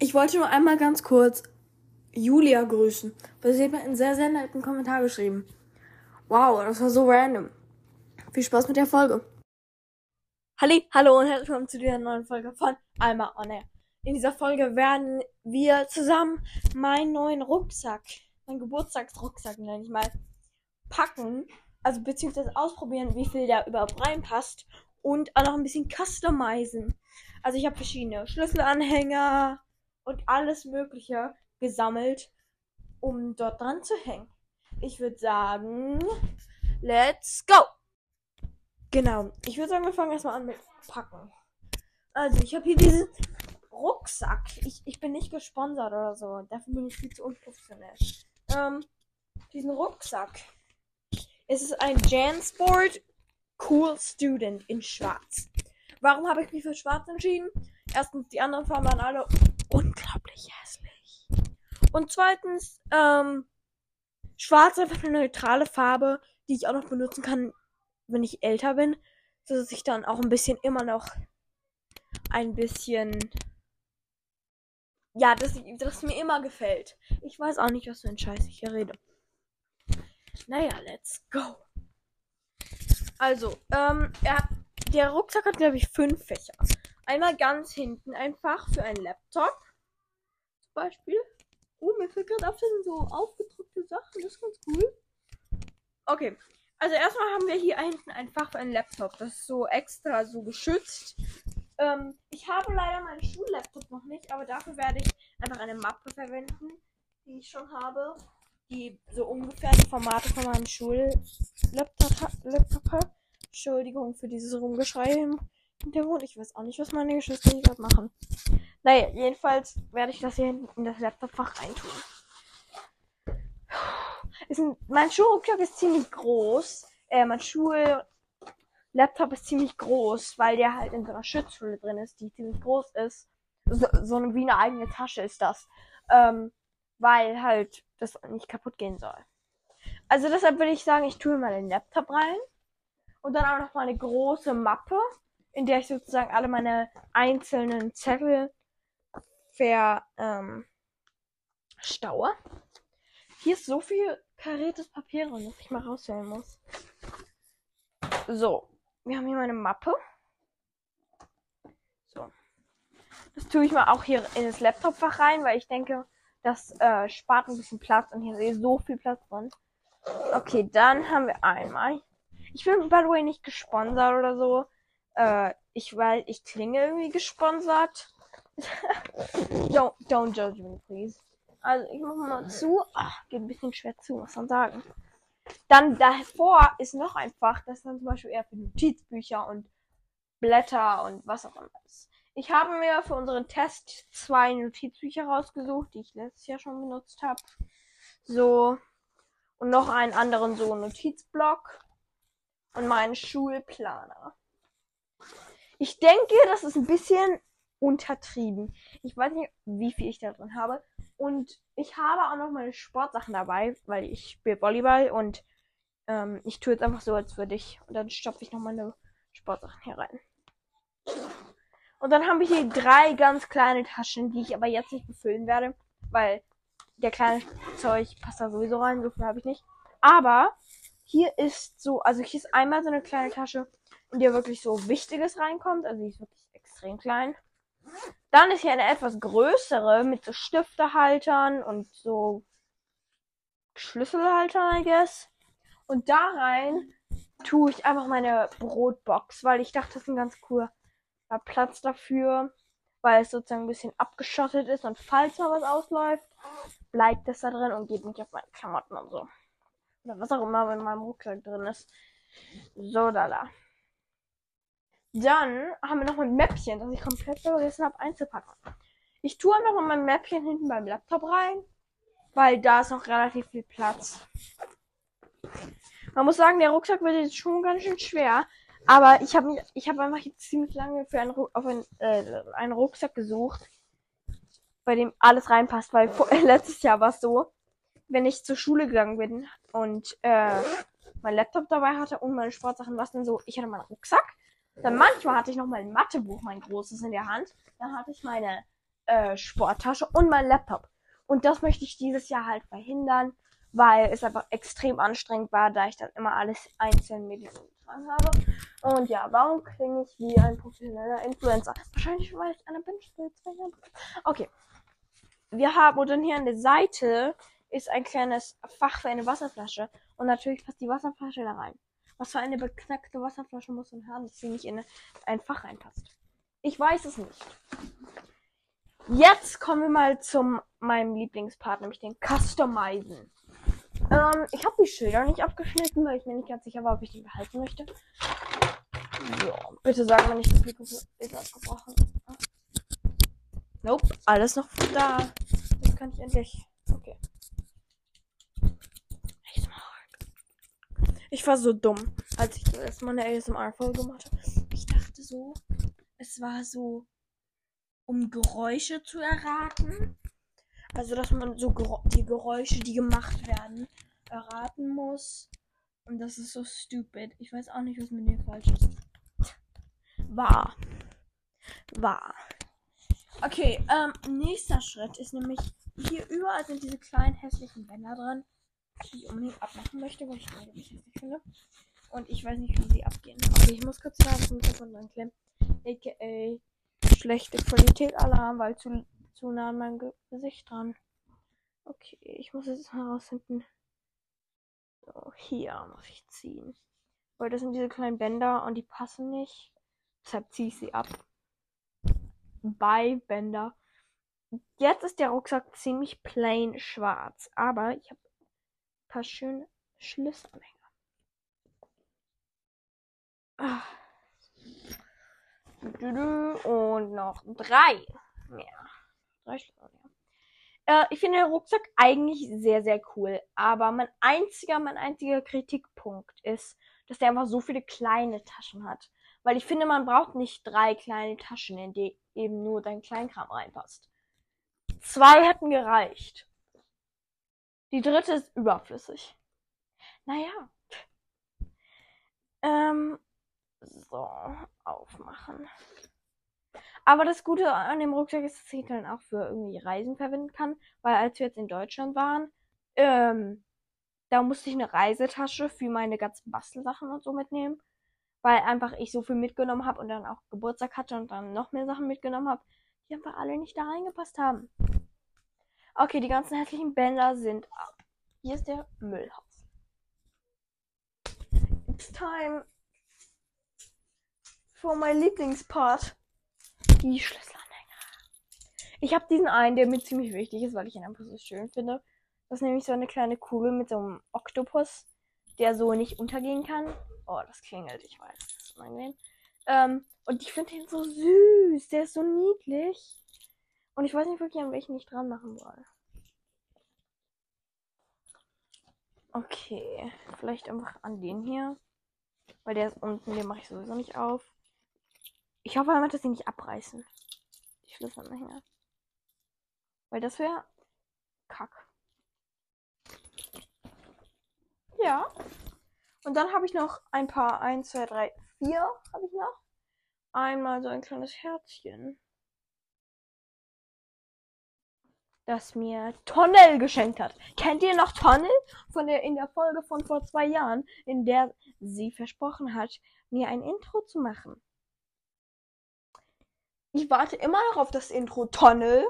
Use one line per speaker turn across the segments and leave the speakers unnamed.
Ich wollte nur einmal ganz kurz Julia grüßen, weil sie hat mir einen sehr, sehr netten Kommentar geschrieben. Wow, das war so random. Viel Spaß mit der Folge. Halli, hallo und herzlich willkommen zu dieser neuen Folge von Alma On Air. In dieser Folge werden wir zusammen meinen neuen Rucksack, meinen Geburtstagsrucksack nenne ich mal, packen. Also beziehungsweise ausprobieren, wie viel der überhaupt reinpasst und auch noch ein bisschen customizen. Also ich habe verschiedene Schlüsselanhänger und alles Mögliche gesammelt, um dort dran zu hängen. Ich würde sagen, let's go! Genau, ich würde sagen, wir fangen erstmal an mit Packen. Also, ich habe hier diesen Rucksack. Ich, ich bin nicht gesponsert oder so. Dafür bin ich viel zu unprofessionell. Ähm, diesen Rucksack. Es ist ein Jansport Cool Student in Schwarz. Warum habe ich mich für Schwarz entschieden? Erstens, die anderen Farben waren alle unglaublich hässlich. Und zweitens, ähm, Schwarz ist einfach eine neutrale Farbe, die ich auch noch benutzen kann, wenn ich älter bin, so dass ich dann auch ein bisschen immer noch ein bisschen ja, das, das mir immer gefällt. Ich weiß auch nicht, was für ein Scheiß ich hier rede. Naja, let's go. Also, ähm, er, der Rucksack hat, glaube ich, fünf Fächer. Einmal ganz hinten einfach für einen Laptop. Zum Beispiel. Oh, mir fällt gerade auf, das sind so aufgedrückte Sachen. Das ist ganz cool. Okay. Also erstmal haben wir hier hinten ein Fach für einen Laptop. Das ist so extra so geschützt. Ähm, ich habe leider meinen Schullaptop noch nicht, aber dafür werde ich einfach eine Mappe verwenden, die ich schon habe. Die so ungefähr die Formate von meinem Schullaptop hat. Entschuldigung für dieses Rumgeschrei im Hintergrund. Ich weiß auch nicht, was meine Geschwister hier gerade machen. Naja, jedenfalls werde ich das hier hinten in das Laptopfach reintun. Ein, mein Schulrucksack ist ziemlich groß. Äh, mein Schullaptop ist ziemlich groß, weil der halt in so einer Schutzhülle drin ist, die ziemlich groß ist. So, so wie eine eigene Tasche ist das. Ähm, weil halt das nicht kaputt gehen soll. Also deshalb würde ich sagen, ich tue mal den Laptop rein. Und dann auch noch mal eine große Mappe, in der ich sozusagen alle meine einzelnen Zettel ver, ähm. Hier ist so viel kariertes Papier drin, dass ich mal rausholen muss. So, wir haben hier meine Mappe. So. Das tue ich mal auch hier in das Laptopfach rein, weil ich denke, das äh, spart ein bisschen Platz und hier ist so viel Platz drin. Okay, dann haben wir einmal. Ich bin by the way nicht gesponsert oder so. Äh, ich weil ich klinge irgendwie gesponsert. don't, don't judge me, please. Also ich mach mal zu. Ach, geht ein bisschen schwer zu, muss man sagen. Dann davor ist noch ein Fach, das dann zum Beispiel eher für Notizbücher und Blätter und was auch immer ist. Ich habe mir für unseren Test zwei Notizbücher rausgesucht, die ich letztes Jahr schon benutzt habe. So. Und noch einen anderen so Notizblock. Und meinen Schulplaner. Ich denke, das ist ein bisschen untertrieben. Ich weiß nicht, wie viel ich da drin habe. Und ich habe auch noch meine Sportsachen dabei, weil ich spiele Volleyball und ähm, ich tue jetzt einfach so, als würde ich. Und dann stopfe ich noch meine Sportsachen hier rein. Und dann haben wir hier drei ganz kleine Taschen, die ich aber jetzt nicht befüllen werde, weil der kleine Zeug passt da sowieso rein, so viel habe ich nicht. Aber hier ist so, also hier ist einmal so eine kleine Tasche, in der wirklich so Wichtiges reinkommt. Also die ist wirklich extrem klein. Dann ist hier eine etwas größere mit so Stiftehaltern und so Schlüsselhaltern, I guess. Und da rein tue ich einfach meine Brotbox, weil ich dachte, das ist ein ganz cooler Platz dafür, weil es sozusagen ein bisschen abgeschottet ist und falls mal was ausläuft, bleibt es da drin und geht nicht auf meine Klamotten und so. Oder was auch immer in meinem Rucksack drin ist. So, da, da. Dann haben wir noch ein Mäppchen, das ich komplett vergessen habe einzupacken. Ich tue einfach mal mein Mäppchen hinten beim Laptop rein, weil da ist noch relativ viel Platz. Man muss sagen, der Rucksack wird jetzt schon ganz schön schwer. Aber ich habe ich habe einfach jetzt ziemlich lange für einen, auf einen, äh, einen Rucksack gesucht, bei dem alles reinpasst, weil vor, äh, letztes Jahr war es so, wenn ich zur Schule gegangen bin und äh, mein Laptop dabei hatte und meine Sportsachen, was denn so, ich hatte meinen Rucksack dann manchmal hatte ich noch mein Mathebuch, mein großes in der Hand. Dann hatte ich meine äh, Sporttasche und mein Laptop. Und das möchte ich dieses Jahr halt verhindern, weil es einfach extrem anstrengend war, da ich dann immer alles einzeln mit getragen habe. Und ja, warum klinge ich wie ein professioneller Influencer? Wahrscheinlich, weil ich eine bin. Okay. Wir haben, und dann hier an der Seite ist ein kleines Fach für eine Wasserflasche. Und natürlich passt die Wasserflasche da rein. Was für eine beknackte Wasserflasche muss man haben, dass sie nicht in ein Fach reinpasst? Ich weiß es nicht. Jetzt kommen wir mal zu meinem Lieblingspart, nämlich den Customizen. Ähm, ich habe die Schilder nicht abgeschnitten, weil ich mir nicht ganz sicher war, ob ich die behalten möchte. Ja, bitte sagen, wenn ich das Mikrofon ist abgebrochen. Nope, alles noch da. Jetzt kann ich endlich. Okay. Ich war so dumm, als ich das Mal eine ASMR-Folge gemacht habe. Ich dachte so, es war so, um Geräusche zu erraten. Also, dass man so Ger die Geräusche, die gemacht werden, erraten muss. Und das ist so stupid. Ich weiß auch nicht, was mit dem falsch ist. War. War. Okay, ähm, nächster Schritt ist nämlich, hier überall sind diese kleinen hässlichen Bänder drin die unbedingt abmachen möchte, weil ich die hässlich finde. Und ich weiß nicht, wie sie abgehen. Okay, ich muss kurz da das Mikrofon dran. AKA schlechte Qualität Alarm, weil zu, zu nah an meinem Gesicht dran. Okay, ich muss jetzt herausfinden. So, hier muss ich ziehen. Weil das sind diese kleinen Bänder und die passen nicht. Deshalb ziehe ich sie ab. Bei Bänder. Jetzt ist der Rucksack ziemlich plain schwarz. Aber ich habe paar schöne Schlüsselanhänger. Ah. Und noch drei mehr. Drei Schlüsselanhänger. Äh, ich finde den Rucksack eigentlich sehr, sehr cool. Aber mein einziger, mein einziger Kritikpunkt ist, dass der einfach so viele kleine Taschen hat. Weil ich finde, man braucht nicht drei kleine Taschen, in die eben nur dein Kleinkram reinpasst. Zwei hätten gereicht. Die dritte ist überflüssig. Naja. Ähm, so, aufmachen. Aber das Gute an dem Rucksack ist, dass ich dann auch für irgendwie Reisen verwenden kann. Weil als wir jetzt in Deutschland waren, ähm, da musste ich eine Reisetasche für meine ganzen Bastelsachen und so mitnehmen. Weil einfach ich so viel mitgenommen habe und dann auch Geburtstag hatte und dann noch mehr Sachen mitgenommen habe, die einfach alle nicht da reingepasst haben. Okay, die ganzen hässlichen Bänder sind ab. Hier ist der Müllhaufen. It's time for my Lieblingspart. Die Schlüsselanhänger. Ich habe diesen einen, der mir ziemlich wichtig ist, weil ich ihn einfach so schön finde. Das ist nämlich so eine kleine Kugel mit so einem Oktopus, der so nicht untergehen kann. Oh, das klingelt, ich weiß. Das ist unangenehm. Ähm, und ich finde den so süß. Der ist so niedlich. Und ich weiß nicht wirklich, an welchen ich dran machen soll. Okay, vielleicht einfach an den hier. Weil der ist unten, den mache ich sowieso nicht auf. Ich hoffe einfach, dass sie nicht abreißen. Die Schlüsselanhänger. Weil das wäre kack. Ja. Und dann habe ich noch ein paar. 1, 2, 3, 4 habe ich noch. Einmal so ein kleines Herzchen. Das mir Tonnel geschenkt hat. Kennt ihr noch Tonnel? Von der, in der Folge von vor zwei Jahren, in der sie versprochen hat, mir ein Intro zu machen. Ich warte immer noch auf das Intro Tonnel.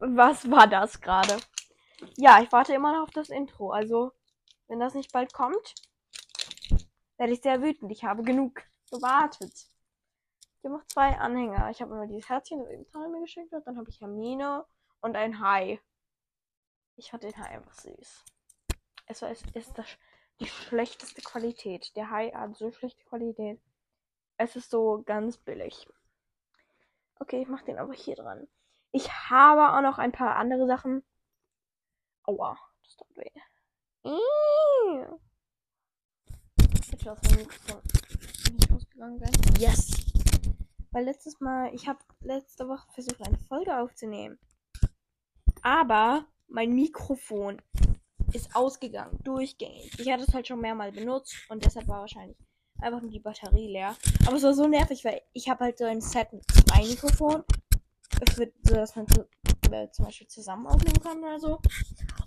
Was war das gerade? Ja, ich warte immer noch auf das Intro. Also, wenn das nicht bald kommt, werde ich sehr wütend. Ich habe genug gewartet. Ich habe noch zwei Anhänger. Ich habe immer dieses Herzchen, das eben Tana mir geschenkt hat. Dann habe ich Hermine und ein Hai. Ich fand den Hai einfach süß. Es, war, es ist das, die schlechteste Qualität. Der Hai hat so schlechte Qualität. Es ist so ganz billig. Okay, ich mache den aber hier dran. Ich habe auch noch ein paar andere Sachen. Aua, das tut weh. Bitte lass mein Mikrofon nicht ausgegangen. Yes! Weil letztes Mal, ich habe letzte Woche versucht, eine Folge aufzunehmen. Aber mein Mikrofon ist ausgegangen, durchgängig. Ich hatte es halt schon mehrmals benutzt und deshalb war wahrscheinlich einfach nur die Batterie leer. Aber es war so nervig, weil ich habe halt so ein Set mit zwei Mikrofonen. So dass man äh, zum Beispiel zusammen aufnehmen kann oder so.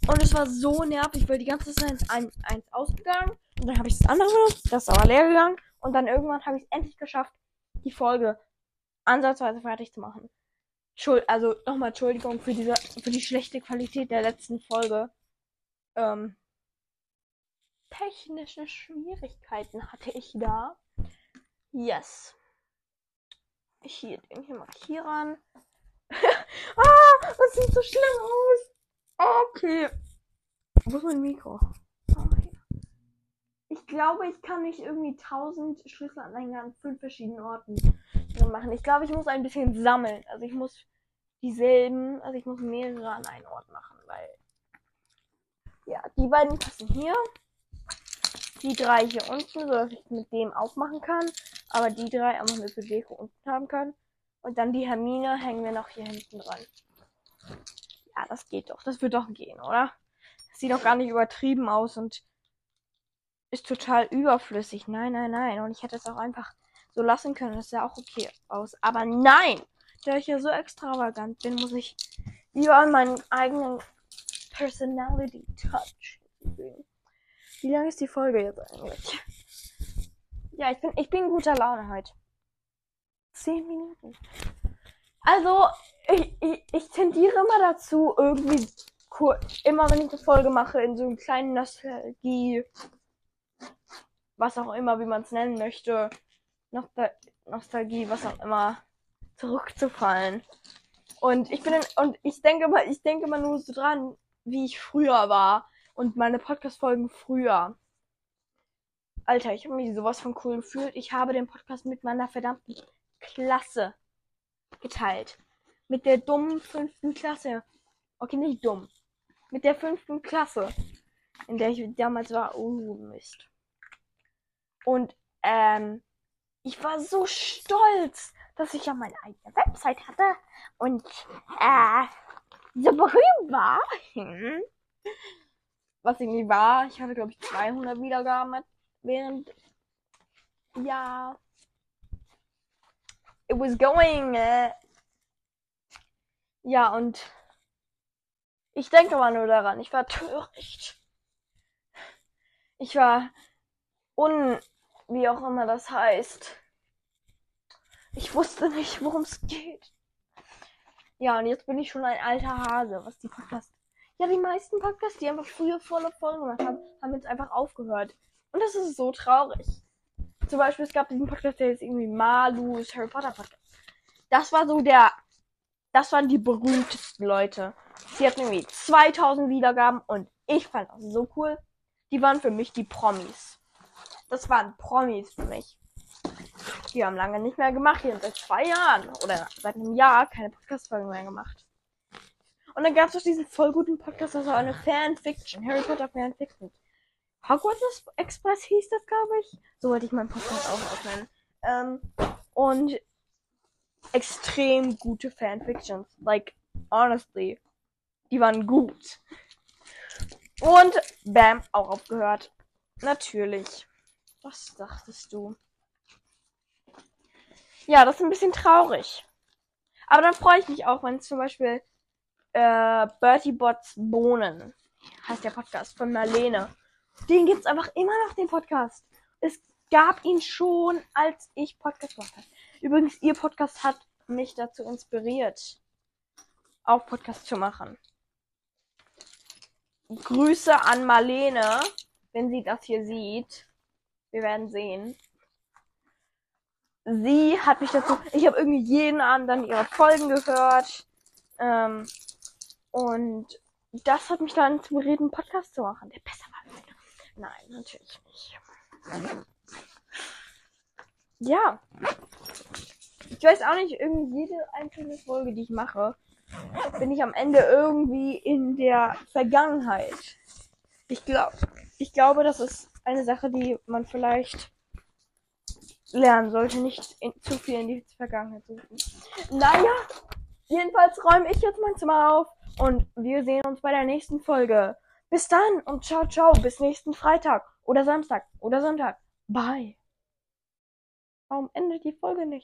Und es war so nervig, weil die ganze Zeit ist ein, eins ausgegangen. Und dann habe ich das andere benutzt, das ist aber leer gegangen. Und dann irgendwann habe ich es endlich geschafft, die Folge ansatzweise fertig zu machen. Schuld, also nochmal Entschuldigung für diese, für die schlechte Qualität der letzten Folge. Ähm, technische Schwierigkeiten hatte ich da. Yes. Hier den hier markieren. ah, das sieht so schlimm aus. Okay. Wo ist mein Mikro? Oh, ich glaube, ich kann nicht irgendwie 1000 Schlüsselanhänger an fünf verschiedenen Orten machen. Ich glaube, ich muss ein bisschen sammeln. Also ich muss dieselben, also ich muss mehrere an einen Ort machen, weil ja, die beiden passen hier. Die drei hier unten, so dass ich mit dem aufmachen kann. Aber die drei einfach nur für Deko unten haben kann. Und dann die Hermine hängen wir noch hier hinten dran. Ja, das geht doch. Das wird doch gehen, oder? Das sieht doch gar nicht übertrieben aus und ist total überflüssig. Nein, nein, nein. Und ich hätte es auch einfach so lassen können. Das sah auch okay aus. Aber nein! Da ich ja so extravagant bin, muss ich lieber an meinen eigenen Personality Touch gehen. Wie lange ist die Folge jetzt eigentlich? Ja, ich bin, ich bin guter Laune heute. Zehn Minuten. Also, ich, ich, ich tendiere immer dazu, irgendwie immer wenn ich eine Folge mache, in so einen kleinen Nostalgie, was auch immer, wie man es nennen möchte, Nostal Nostalgie, was auch immer, zurückzufallen. Und ich bin in, und ich denke mal, ich denke mal nur so dran, wie ich früher war und meine Podcast-Folgen früher. Alter, ich habe mich sowas von cool gefühlt. Ich habe den Podcast mit meiner verdammten Klasse geteilt. Mit der dummen fünften Klasse. Okay, nicht dumm. Mit der fünften Klasse, in der ich damals war. Oh, Mist. Und, ähm, ich war so stolz, dass ich ja meine eigene Website hatte und, äh, so berühmt war. Was ich nie war. Ich hatte, glaube ich, 200 Wiedergaben während, ja, it was going. Äh, ja, und ich denke mal nur daran, ich war töricht. Ich war un, wie auch immer das heißt. Ich wusste nicht, worum es geht. Ja, und jetzt bin ich schon ein alter Hase, was die Podcasts. Ja, die meisten Podcasts, die einfach früher volle Folgen gemacht haben, haben jetzt einfach aufgehört. Und das ist so traurig. Zum Beispiel, es gab diesen Podcast, der ist irgendwie Malus Harry Potter Podcast. Das war so der, das waren die berühmtesten Leute. Sie hatten irgendwie 2000 Wiedergaben und ich fand das so cool. Die waren für mich die Promis. Das waren Promis für mich. Die haben lange nicht mehr gemacht. Die haben seit zwei Jahren oder seit einem Jahr keine Podcast-Folgen mehr gemacht. Und dann gab es auch diesen voll guten Podcast, das war eine Fanfiction, Harry Potter Fanfiction. Hogwarts Express hieß das, glaube ich. So wollte ich meinen Podcast auch aufnennen. Ähm, und extrem gute Fanfictions. Like, honestly. Die waren gut. Und bam, auch aufgehört. Natürlich. Was dachtest du? Ja, das ist ein bisschen traurig. Aber dann freue ich mich auch, wenn zum Beispiel äh, Bertie Bots Bohnen heißt der Podcast von Marlene den gibt's einfach immer noch, den Podcast. Es gab ihn schon, als ich Podcast machte. Übrigens, ihr Podcast hat mich dazu inspiriert, auch Podcast zu machen. Grüße an Marlene, wenn sie das hier sieht. Wir werden sehen. Sie hat mich dazu. Ich habe irgendwie jeden Abend dann ihre Folgen gehört. Ähm, und das hat mich dann inspiriert, einen Podcast zu machen, der besser war Nein, natürlich nicht. Ja. Ich weiß auch nicht, irgendwie jede einzelne Folge, die ich mache, bin ich am Ende irgendwie in der Vergangenheit. Ich glaube, ich glaube, das ist eine Sache, die man vielleicht lernen sollte, nicht in, zu viel in die Vergangenheit zu suchen. Naja, jedenfalls räume ich jetzt mein Zimmer auf und wir sehen uns bei der nächsten Folge. Bis dann und ciao, ciao. Bis nächsten Freitag oder Samstag oder Sonntag. Bye. Warum endet die Folge nicht?